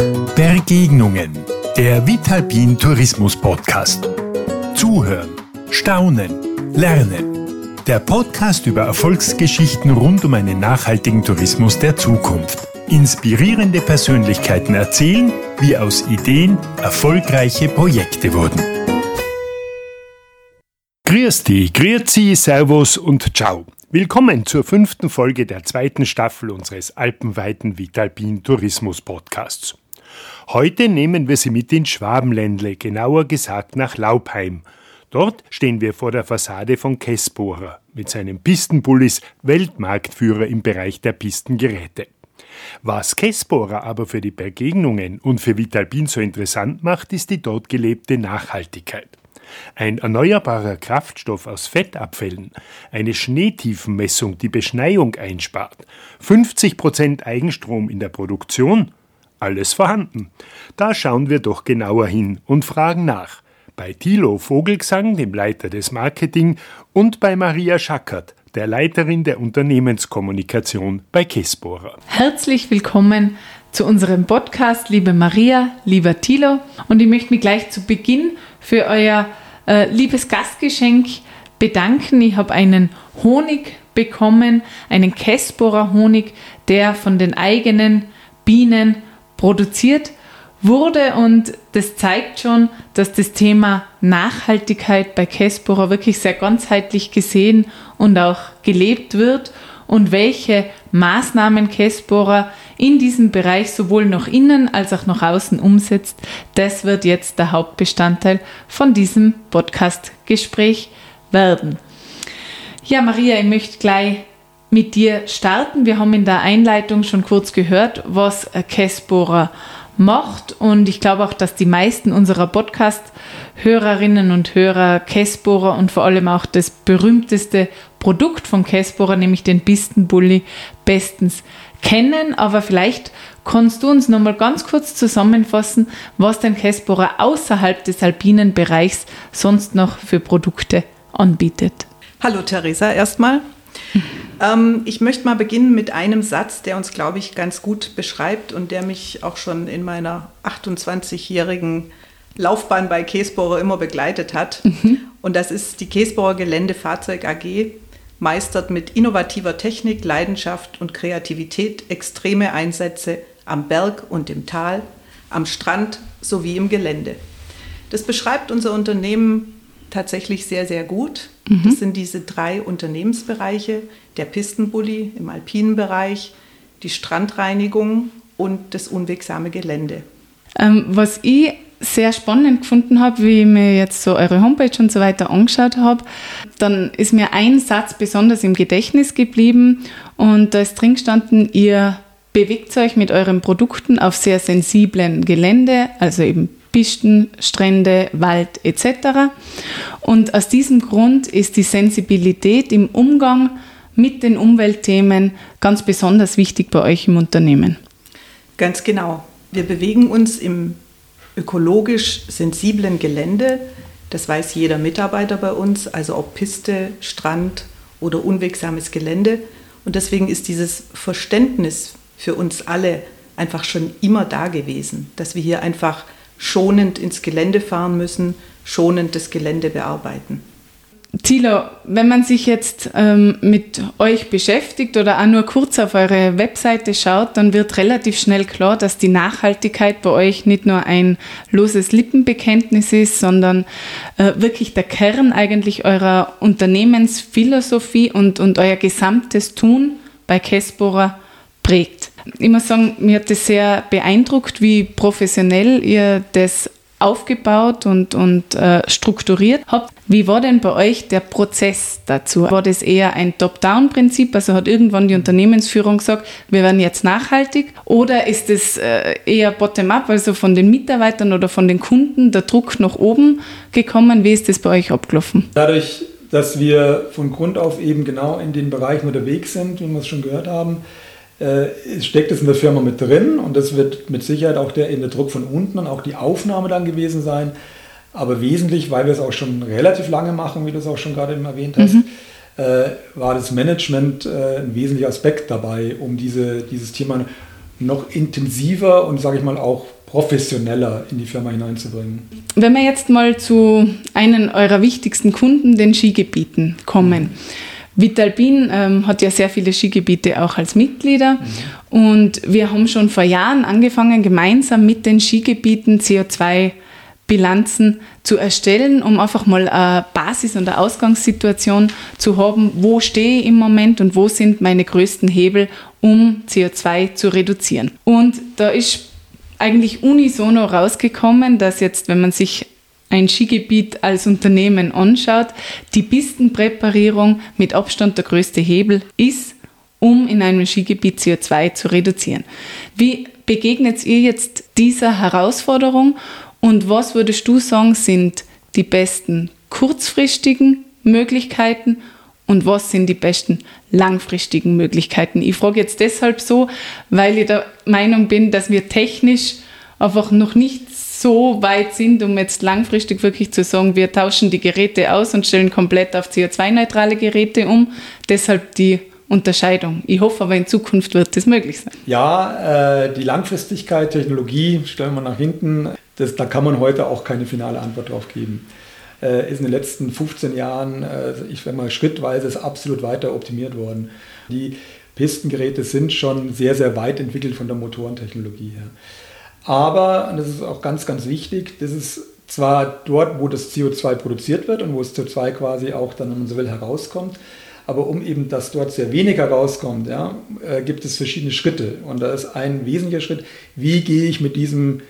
Begegnungen, der Vitalpin Tourismus Podcast. Zuhören, staunen, lernen. Der Podcast über Erfolgsgeschichten rund um einen nachhaltigen Tourismus der Zukunft. Inspirierende Persönlichkeiten erzählen, wie aus Ideen erfolgreiche Projekte wurden. Dich, grüezi, servus und ciao. Willkommen zur fünften Folge der zweiten Staffel unseres alpenweiten Vitalpin Tourismus Podcasts. Heute nehmen wir Sie mit in Schwabenländle, genauer gesagt nach Laubheim. Dort stehen wir vor der Fassade von Kessbohrer mit seinem Pistenbullis Weltmarktführer im Bereich der Pistengeräte. Was Kessbohrer aber für die Begegnungen und für Vitalpin so interessant macht, ist die dort gelebte Nachhaltigkeit. Ein erneuerbarer Kraftstoff aus Fettabfällen, eine Schneetiefenmessung, die Beschneiung einspart, 50% Eigenstrom in der Produktion alles vorhanden. Da schauen wir doch genauer hin und fragen nach. Bei Thilo Vogelgesang, dem Leiter des Marketing, und bei Maria Schackert, der Leiterin der Unternehmenskommunikation bei Kessbohrer. Herzlich willkommen zu unserem Podcast, liebe Maria, lieber Thilo. Und ich möchte mich gleich zu Beginn für euer äh, liebes Gastgeschenk bedanken. Ich habe einen Honig bekommen, einen Kessbohrer Honig, der von den eigenen Bienen produziert wurde und das zeigt schon, dass das Thema Nachhaltigkeit bei Kessbohrer wirklich sehr ganzheitlich gesehen und auch gelebt wird und welche Maßnahmen Kessbohrer in diesem Bereich sowohl nach innen als auch nach außen umsetzt, das wird jetzt der Hauptbestandteil von diesem Podcast-Gespräch werden. Ja, Maria, ich möchte gleich mit dir starten. Wir haben in der Einleitung schon kurz gehört, was Kessbohrer macht und ich glaube auch, dass die meisten unserer Podcast-Hörerinnen und Hörer Kessbohrer und vor allem auch das berühmteste Produkt von Kessbohrer, nämlich den Pistenbully, bestens kennen. Aber vielleicht kannst du uns noch mal ganz kurz zusammenfassen, was denn Kessbohrer außerhalb des alpinen Bereichs sonst noch für Produkte anbietet. Hallo Theresa, erstmal. Ähm, ich möchte mal beginnen mit einem Satz, der uns, glaube ich, ganz gut beschreibt und der mich auch schon in meiner 28-jährigen Laufbahn bei Käsbohrer immer begleitet hat. Mhm. Und das ist die Käsbohrer Geländefahrzeug AG meistert mit innovativer Technik, Leidenschaft und Kreativität extreme Einsätze am Berg und im Tal, am Strand sowie im Gelände. Das beschreibt unser Unternehmen tatsächlich sehr, sehr gut. Mhm. Das sind diese drei Unternehmensbereiche, der Pistenbully im alpinen Bereich, die Strandreinigung und das unwegsame Gelände. Ähm, was ich sehr spannend gefunden habe, wie ich mir jetzt so eure Homepage und so weiter angeschaut habe, dann ist mir ein Satz besonders im Gedächtnis geblieben und da ist drin gestanden, ihr bewegt euch mit euren Produkten auf sehr sensiblen Gelände, also eben Pisten, Strände, Wald etc. Und aus diesem Grund ist die Sensibilität im Umgang mit den Umweltthemen ganz besonders wichtig bei euch im Unternehmen. Ganz genau. Wir bewegen uns im ökologisch sensiblen Gelände. Das weiß jeder Mitarbeiter bei uns, also ob Piste, Strand oder unwegsames Gelände. Und deswegen ist dieses Verständnis für uns alle einfach schon immer da gewesen, dass wir hier einfach schonend ins Gelände fahren müssen, schonend das Gelände bearbeiten. Thilo, wenn man sich jetzt ähm, mit euch beschäftigt oder auch nur kurz auf eure Webseite schaut, dann wird relativ schnell klar, dass die Nachhaltigkeit bei euch nicht nur ein loses Lippenbekenntnis ist, sondern äh, wirklich der Kern eigentlich eurer Unternehmensphilosophie und, und euer gesamtes Tun bei Kessbohrer prägt. Ich muss sagen, mir hat das sehr beeindruckt, wie professionell ihr das aufgebaut und, und äh, strukturiert habt. Wie war denn bei euch der Prozess dazu? War das eher ein Top-Down-Prinzip? Also hat irgendwann die Unternehmensführung gesagt, wir werden jetzt nachhaltig? Oder ist es äh, eher bottom-up, also von den Mitarbeitern oder von den Kunden, der Druck nach oben gekommen? Wie ist das bei euch abgelaufen? Dadurch, dass wir von Grund auf eben genau in den Bereichen unterwegs sind, wie wir es schon gehört haben, äh, steckt es in der Firma mit drin und das wird mit Sicherheit auch der, in der Druck von unten und auch die Aufnahme dann gewesen sein. Aber wesentlich, weil wir es auch schon relativ lange machen, wie du es auch schon gerade eben erwähnt hast, mhm. äh, war das Management äh, ein wesentlicher Aspekt dabei, um diese, dieses Thema noch intensiver und, sage ich mal, auch professioneller in die Firma hineinzubringen. Wenn wir jetzt mal zu einem eurer wichtigsten Kunden, den Skigebieten, kommen. Vitalbin ähm, hat ja sehr viele Skigebiete auch als Mitglieder mhm. und wir haben schon vor Jahren angefangen, gemeinsam mit den Skigebieten CO2-Bilanzen zu erstellen, um einfach mal eine Basis- und eine Ausgangssituation zu haben, wo stehe ich im Moment und wo sind meine größten Hebel, um CO2 zu reduzieren. Und da ist eigentlich unisono rausgekommen, dass jetzt, wenn man sich ein Skigebiet als Unternehmen anschaut, die Pistenpräparierung mit Abstand der größte Hebel ist, um in einem Skigebiet CO2 zu reduzieren. Wie begegnet ihr jetzt dieser Herausforderung und was würdest du sagen, sind die besten kurzfristigen Möglichkeiten und was sind die besten langfristigen Möglichkeiten? Ich frage jetzt deshalb so, weil ich der Meinung bin, dass wir technisch einfach noch nicht so weit sind, um jetzt langfristig wirklich zu sagen, wir tauschen die Geräte aus und stellen komplett auf CO2-neutrale Geräte um. Deshalb die Unterscheidung. Ich hoffe aber in Zukunft wird das möglich sein. Ja, äh, die Langfristigkeit, Technologie stellen wir nach hinten. Das, da kann man heute auch keine finale Antwort drauf geben. Äh, ist in den letzten 15 Jahren, äh, ich sage mal schrittweise, ist absolut weiter optimiert worden. Die Pistengeräte sind schon sehr, sehr weit entwickelt von der Motorentechnologie her. Aber, und das ist auch ganz, ganz wichtig, das ist zwar dort, wo das CO2 produziert wird und wo das CO2 quasi auch dann, wenn man so will, herauskommt, aber um eben, dass dort sehr wenig herauskommt, ja, äh, gibt es verschiedene Schritte. Und da ist ein wesentlicher Schritt, wie gehe ich mit diesem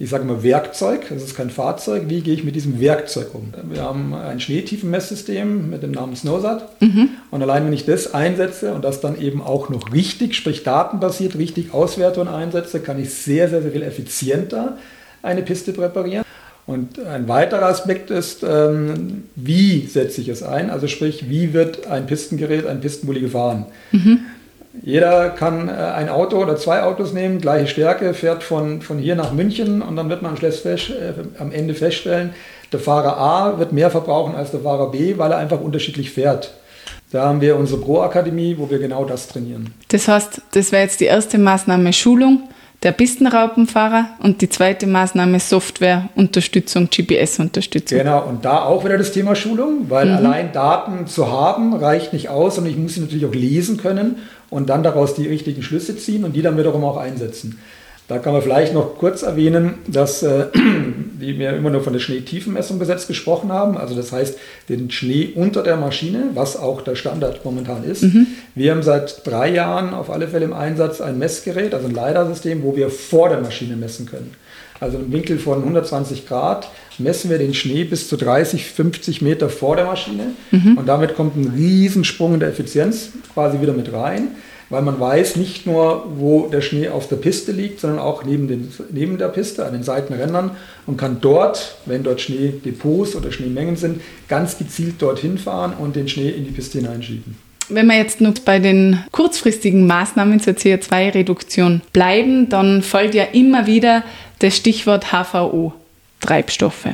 ich sage mal Werkzeug, das ist kein Fahrzeug, wie gehe ich mit diesem Werkzeug um? Wir haben ein Schneetiefenmesssystem mit dem Namen SNOWSAT mhm. und allein wenn ich das einsetze und das dann eben auch noch richtig, sprich datenbasiert richtig auswerte und einsetze, kann ich sehr, sehr, sehr viel effizienter eine Piste präparieren. Und ein weiterer Aspekt ist, ähm, wie setze ich es ein? Also sprich, wie wird ein Pistengerät, ein Pistenbully gefahren? Mhm. Jeder kann äh, ein Auto oder zwei Autos nehmen, gleiche Stärke, fährt von, von hier nach München und dann wird man fest, äh, am Ende feststellen, der Fahrer A wird mehr verbrauchen als der Fahrer B, weil er einfach unterschiedlich fährt. Da haben wir unsere Pro-Akademie, wo wir genau das trainieren. Das heißt, das wäre jetzt die erste Maßnahme Schulung der Pistenraupenfahrer und die zweite Maßnahme Softwareunterstützung, GPS-Unterstützung. Genau, und da auch wieder das Thema Schulung, weil mhm. allein Daten zu haben reicht nicht aus und ich muss sie natürlich auch lesen können und dann daraus die richtigen Schlüsse ziehen und die dann wiederum auch einsetzen. Da kann man vielleicht noch kurz erwähnen, dass äh, wir immer nur von der Schneetiefenmessung Gesetz gesprochen haben. Also das heißt, den Schnee unter der Maschine, was auch der Standard momentan ist. Mhm. Wir haben seit drei Jahren auf alle Fälle im Einsatz ein Messgerät, also ein LiDAR-System, wo wir vor der Maschine messen können. Also im Winkel von 120 Grad messen wir den Schnee bis zu 30, 50 Meter vor der Maschine. Mhm. Und damit kommt ein Riesensprung in der Effizienz quasi wieder mit rein weil man weiß nicht nur, wo der Schnee auf der Piste liegt, sondern auch neben, den, neben der Piste, an den Seitenrändern und kann dort, wenn dort Schneedepots oder Schneemengen sind, ganz gezielt dorthin fahren und den Schnee in die Piste hineinschieben. Wenn wir jetzt noch bei den kurzfristigen Maßnahmen zur CO2-Reduktion bleiben, dann folgt ja immer wieder das Stichwort HVO, Treibstoffe.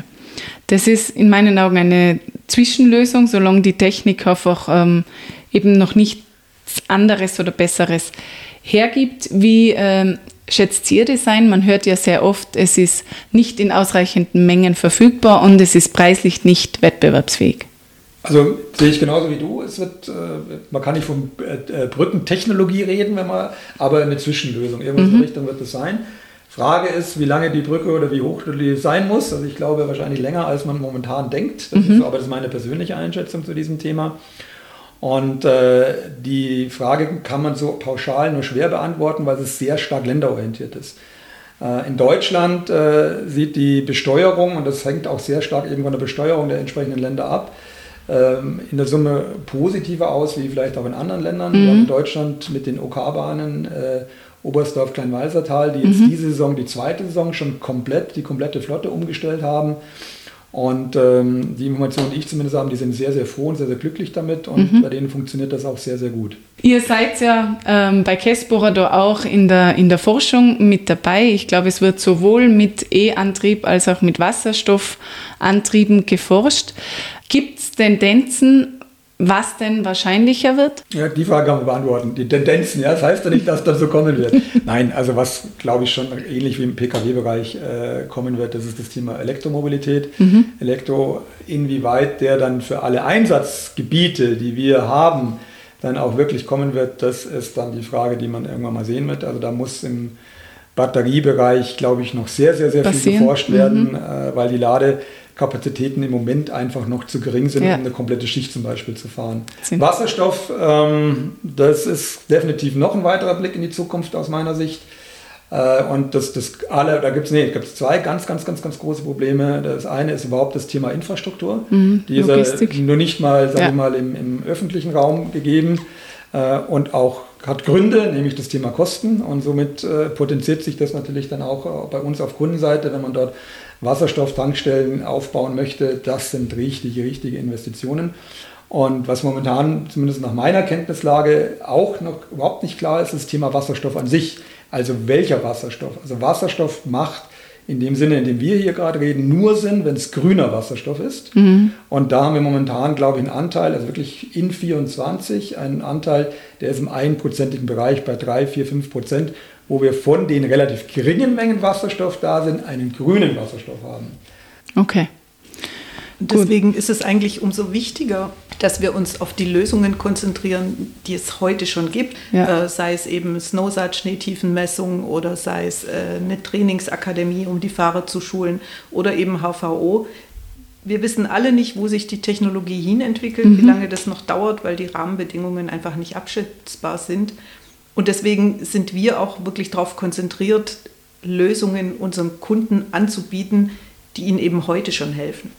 Das ist in meinen Augen eine Zwischenlösung, solange die Technik einfach ähm, eben noch nicht anderes oder Besseres hergibt. Wie ähm, schätzt ihr das ein? Man hört ja sehr oft, es ist nicht in ausreichenden Mengen verfügbar und es ist preislich nicht wettbewerbsfähig. Also sehe ich genauso wie du. Es wird, äh, man kann nicht von äh, Brückentechnologie reden, wenn man, aber eine Zwischenlösung. Irgendwas mhm. in Richtung wird es sein. Frage ist, wie lange die Brücke oder wie hoch die sein muss. Also ich glaube wahrscheinlich länger, als man momentan denkt. Das mhm. ist, aber das ist meine persönliche Einschätzung zu diesem Thema. Und äh, die Frage kann man so pauschal nur schwer beantworten, weil es sehr stark länderorientiert ist. Äh, in Deutschland äh, sieht die Besteuerung, und das hängt auch sehr stark eben von der Besteuerung der entsprechenden Länder ab, in der Summe positiver aus, wie vielleicht auch in anderen Ländern. Mhm. Wir haben in Deutschland mit den OK-Bahnen OK Oberstdorf Kleinwalsertal, die jetzt mhm. diese Saison, die zweite Saison schon komplett, die komplette Flotte umgestellt haben. Und ähm, die Informationen, die ich zumindest habe, die sind sehr, sehr froh und sehr, sehr glücklich damit und mhm. bei denen funktioniert das auch sehr, sehr gut. Ihr seid ja ähm, bei Kessbohrer auch in der, in der Forschung mit dabei. Ich glaube, es wird sowohl mit E-Antrieb als auch mit Wasserstoffantrieben geforscht. Gibt es Tendenzen, was denn wahrscheinlicher wird? Ja, die Frage kann man beantworten. Die Tendenzen, ja, das heißt ja nicht, dass das so kommen wird. Nein, also was, glaube ich, schon ähnlich wie im Pkw-Bereich äh, kommen wird, das ist das Thema Elektromobilität. Mhm. Elektro, inwieweit der dann für alle Einsatzgebiete, die wir haben, dann auch wirklich kommen wird, das ist dann die Frage, die man irgendwann mal sehen wird. Also da muss im Batteriebereich, glaube ich, noch sehr, sehr, sehr Passieren. viel geforscht werden, mhm. äh, weil die Ladekapazitäten im Moment einfach noch zu gering sind, ja. um eine komplette Schicht zum Beispiel zu fahren. Sind. Wasserstoff, ähm, das ist definitiv noch ein weiterer Blick in die Zukunft aus meiner Sicht. Äh, und das, das alle, da gibt es nee, zwei ganz, ganz, ganz, ganz große Probleme. Das eine ist überhaupt das Thema Infrastruktur. Mhm, die ist nur nicht mal, sagen ja. wir mal, im, im öffentlichen Raum gegeben äh, und auch hat Gründe, nämlich das Thema Kosten und somit äh, potenziert sich das natürlich dann auch äh, bei uns auf Kundenseite, wenn man dort Wasserstofftankstellen aufbauen möchte. Das sind richtige, richtige Investitionen. Und was momentan, zumindest nach meiner Kenntnislage, auch noch überhaupt nicht klar ist, ist das Thema Wasserstoff an sich. Also welcher Wasserstoff? Also Wasserstoff macht in dem Sinne, in dem wir hier gerade reden, nur Sinn, wenn es grüner Wasserstoff ist. Mhm. Und da haben wir momentan, glaube ich, einen Anteil, also wirklich in 24, einen Anteil, der ist im einprozentigen Bereich bei 3, 4, 5 Prozent, wo wir von den relativ geringen Mengen Wasserstoff da sind, einen grünen Wasserstoff haben. Okay. Deswegen ist es eigentlich umso wichtiger, dass wir uns auf die Lösungen konzentrieren, die es heute schon gibt, ja. äh, sei es eben Snowsat Schneetiefenmessung oder sei es äh, eine Trainingsakademie, um die Fahrer zu schulen oder eben HVO. Wir wissen alle nicht, wo sich die Technologie hin entwickelt, mhm. wie lange das noch dauert, weil die Rahmenbedingungen einfach nicht abschätzbar sind. Und deswegen sind wir auch wirklich darauf konzentriert, Lösungen unseren Kunden anzubieten, die ihnen eben heute schon helfen.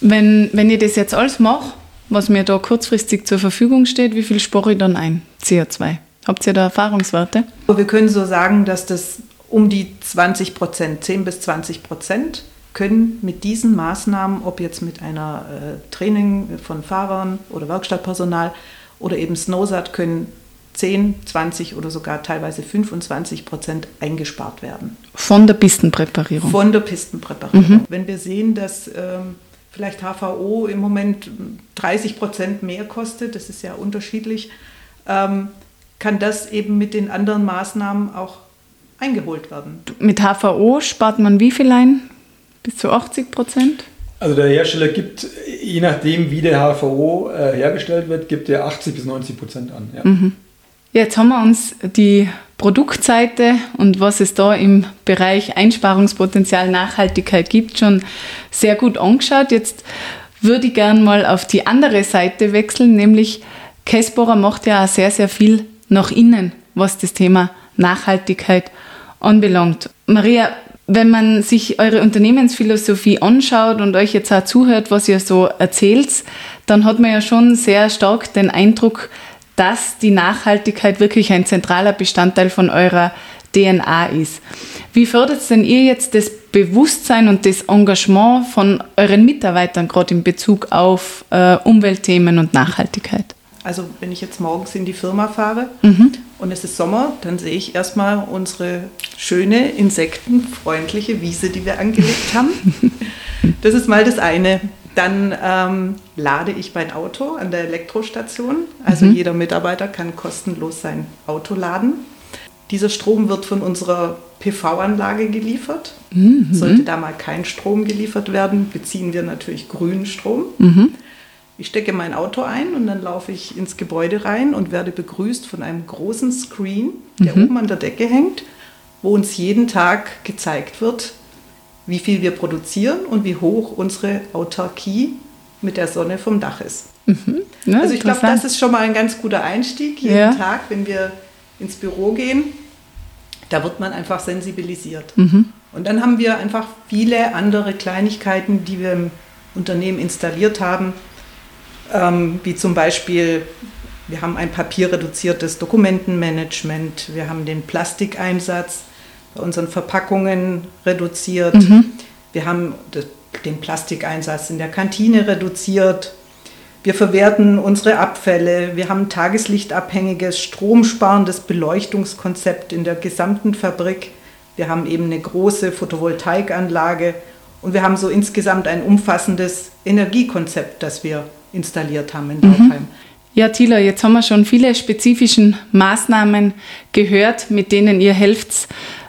Wenn, wenn ich das jetzt alles mache, was mir da kurzfristig zur Verfügung steht, wie viel spare ich dann ein? CO2. Habt ihr da Erfahrungswerte? Wir können so sagen, dass das um die 20 Prozent, 10 bis 20 Prozent können mit diesen Maßnahmen, ob jetzt mit einer äh, Training von Fahrern oder Werkstattpersonal oder eben Snowsat, können 10, 20 oder sogar teilweise 25 Prozent eingespart werden. Von der Pistenpräparierung? Von der Pistenpräparierung. Mhm. Wenn wir sehen, dass ähm, vielleicht HVO im Moment 30 Prozent mehr kostet, das ist ja unterschiedlich, ähm, kann das eben mit den anderen Maßnahmen auch eingeholt werden. Mit HVO spart man wie viel ein? Bis zu 80 Prozent? Also der Hersteller gibt, je nachdem wie der HVO äh, hergestellt wird, gibt er 80 bis 90 Prozent an. Ja. Mhm. Jetzt haben wir uns die Produktseite und was es da im Bereich Einsparungspotenzial Nachhaltigkeit gibt, schon sehr gut angeschaut. Jetzt würde ich gerne mal auf die andere Seite wechseln, nämlich Käsbohrer macht ja auch sehr, sehr viel nach innen, was das Thema Nachhaltigkeit anbelangt. Maria, wenn man sich eure Unternehmensphilosophie anschaut und euch jetzt auch zuhört, was ihr so erzählt, dann hat man ja schon sehr stark den Eindruck, dass die Nachhaltigkeit wirklich ein zentraler Bestandteil von eurer DNA ist. Wie fördert denn ihr jetzt das Bewusstsein und das Engagement von euren Mitarbeitern gerade in Bezug auf äh, Umweltthemen und Nachhaltigkeit? Also wenn ich jetzt morgens in die Firma fahre mhm. und es ist Sommer, dann sehe ich erstmal unsere schöne, insektenfreundliche Wiese, die wir angelegt haben. Das ist mal das eine. Dann ähm, lade ich mein Auto an der Elektrostation. Also mhm. jeder Mitarbeiter kann kostenlos sein Auto laden. Dieser Strom wird von unserer PV-Anlage geliefert. Mhm. Sollte da mal kein Strom geliefert werden, beziehen wir natürlich grünen Strom. Mhm. Ich stecke mein Auto ein und dann laufe ich ins Gebäude rein und werde begrüßt von einem großen Screen, der mhm. oben an der Decke hängt, wo uns jeden Tag gezeigt wird, wie viel wir produzieren und wie hoch unsere Autarkie mit der Sonne vom Dach ist. Mhm. Ja, also ich glaube, das ist schon mal ein ganz guter Einstieg. Jeden ja. Tag, wenn wir ins Büro gehen, da wird man einfach sensibilisiert. Mhm. Und dann haben wir einfach viele andere Kleinigkeiten, die wir im Unternehmen installiert haben, ähm, wie zum Beispiel, wir haben ein papierreduziertes Dokumentenmanagement, wir haben den Plastikeinsatz, bei unseren Verpackungen reduziert. Mhm. Wir haben den Plastikeinsatz in der Kantine reduziert. Wir verwerten unsere Abfälle. Wir haben ein tageslichtabhängiges, stromsparendes Beleuchtungskonzept in der gesamten Fabrik. Wir haben eben eine große Photovoltaikanlage und wir haben so insgesamt ein umfassendes Energiekonzept, das wir installiert haben in Laufheim. Mhm. Ja, Thilo, jetzt haben wir schon viele spezifischen Maßnahmen gehört, mit denen ihr helft,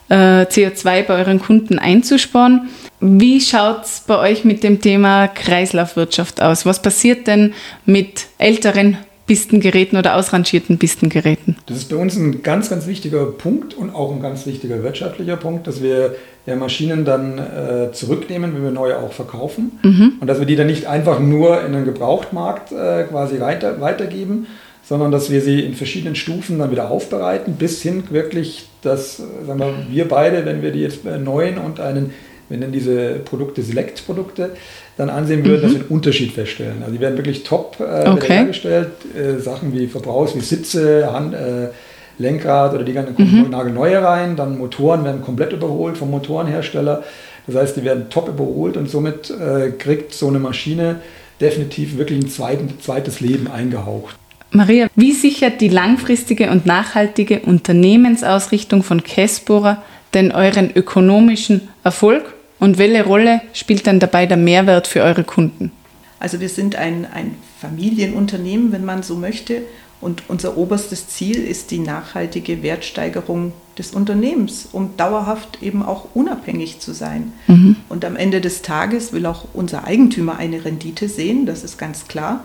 äh, CO2 bei euren Kunden einzusparen. Wie schaut es bei euch mit dem Thema Kreislaufwirtschaft aus? Was passiert denn mit älteren Pistengeräten oder ausrangierten Pistengeräten? Das ist bei uns ein ganz, ganz wichtiger Punkt und auch ein ganz wichtiger wirtschaftlicher Punkt, dass wir ja, Maschinen dann äh, zurücknehmen, wenn wir neue auch verkaufen. Mhm. Und dass wir die dann nicht einfach nur in den Gebrauchtmarkt äh, quasi weiter, weitergeben, sondern dass wir sie in verschiedenen Stufen dann wieder aufbereiten, bis hin wirklich, dass sagen wir, wir beide, wenn wir die jetzt äh, neuen und einen wenn dann diese Produkte, Select-Produkte, dann ansehen würden, mhm. dass wir einen Unterschied feststellen. Also die werden wirklich top äh, okay. hergestellt. Äh, Sachen wie Verbrauchs, wie Sitze, Hand, äh, Lenkrad oder die ganzen mhm. nagelneue rein. Dann Motoren werden komplett überholt vom Motorenhersteller. Das heißt, die werden top überholt und somit äh, kriegt so eine Maschine definitiv wirklich ein zweiten, zweites Leben eingehaucht. Maria, wie sichert die langfristige und nachhaltige Unternehmensausrichtung von Kessbohrer denn euren ökonomischen Erfolg und welche Rolle spielt dann dabei der Mehrwert für eure Kunden? Also wir sind ein, ein Familienunternehmen, wenn man so möchte. Und unser oberstes Ziel ist die nachhaltige Wertsteigerung des Unternehmens, um dauerhaft eben auch unabhängig zu sein. Mhm. Und am Ende des Tages will auch unser Eigentümer eine Rendite sehen, das ist ganz klar,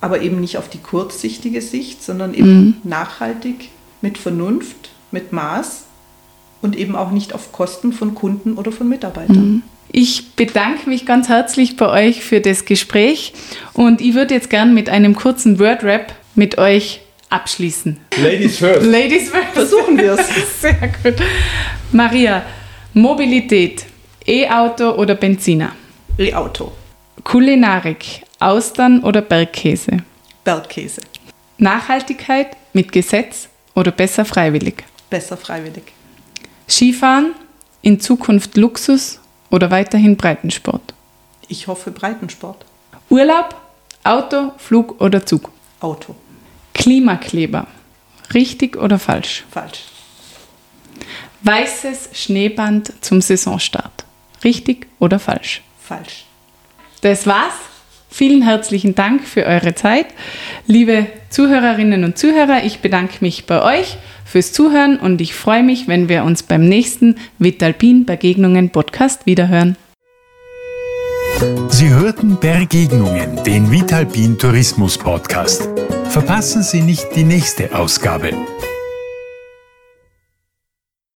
aber eben nicht auf die kurzsichtige Sicht, sondern eben mhm. nachhaltig, mit Vernunft, mit Maß und eben auch nicht auf Kosten von Kunden oder von Mitarbeitern. Mhm. Ich bedanke mich ganz herzlich bei euch für das Gespräch und ich würde jetzt gern mit einem kurzen Word-Rap mit euch abschließen. Ladies first. Ladies first. Versuchen wir es. Sehr gut. Maria, Mobilität, E-Auto oder Benziner? E-Auto. Kulinarik, Austern oder Bergkäse? Bergkäse. Nachhaltigkeit mit Gesetz oder besser freiwillig? Besser freiwillig. Skifahren, in Zukunft Luxus oder weiterhin Breitensport? Ich hoffe Breitensport. Urlaub, Auto, Flug oder Zug? Auto. Klimakleber, richtig oder falsch? Falsch. Weißes Schneeband zum Saisonstart, richtig oder falsch? Falsch. Das war's. Vielen herzlichen Dank für eure Zeit. Liebe Zuhörerinnen und Zuhörer, ich bedanke mich bei euch fürs Zuhören und ich freue mich, wenn wir uns beim nächsten Vitalpin Begegnungen Podcast wiederhören. Sie hörten Begegnungen, den Vitalpin Tourismus Podcast. Verpassen Sie nicht die nächste Ausgabe.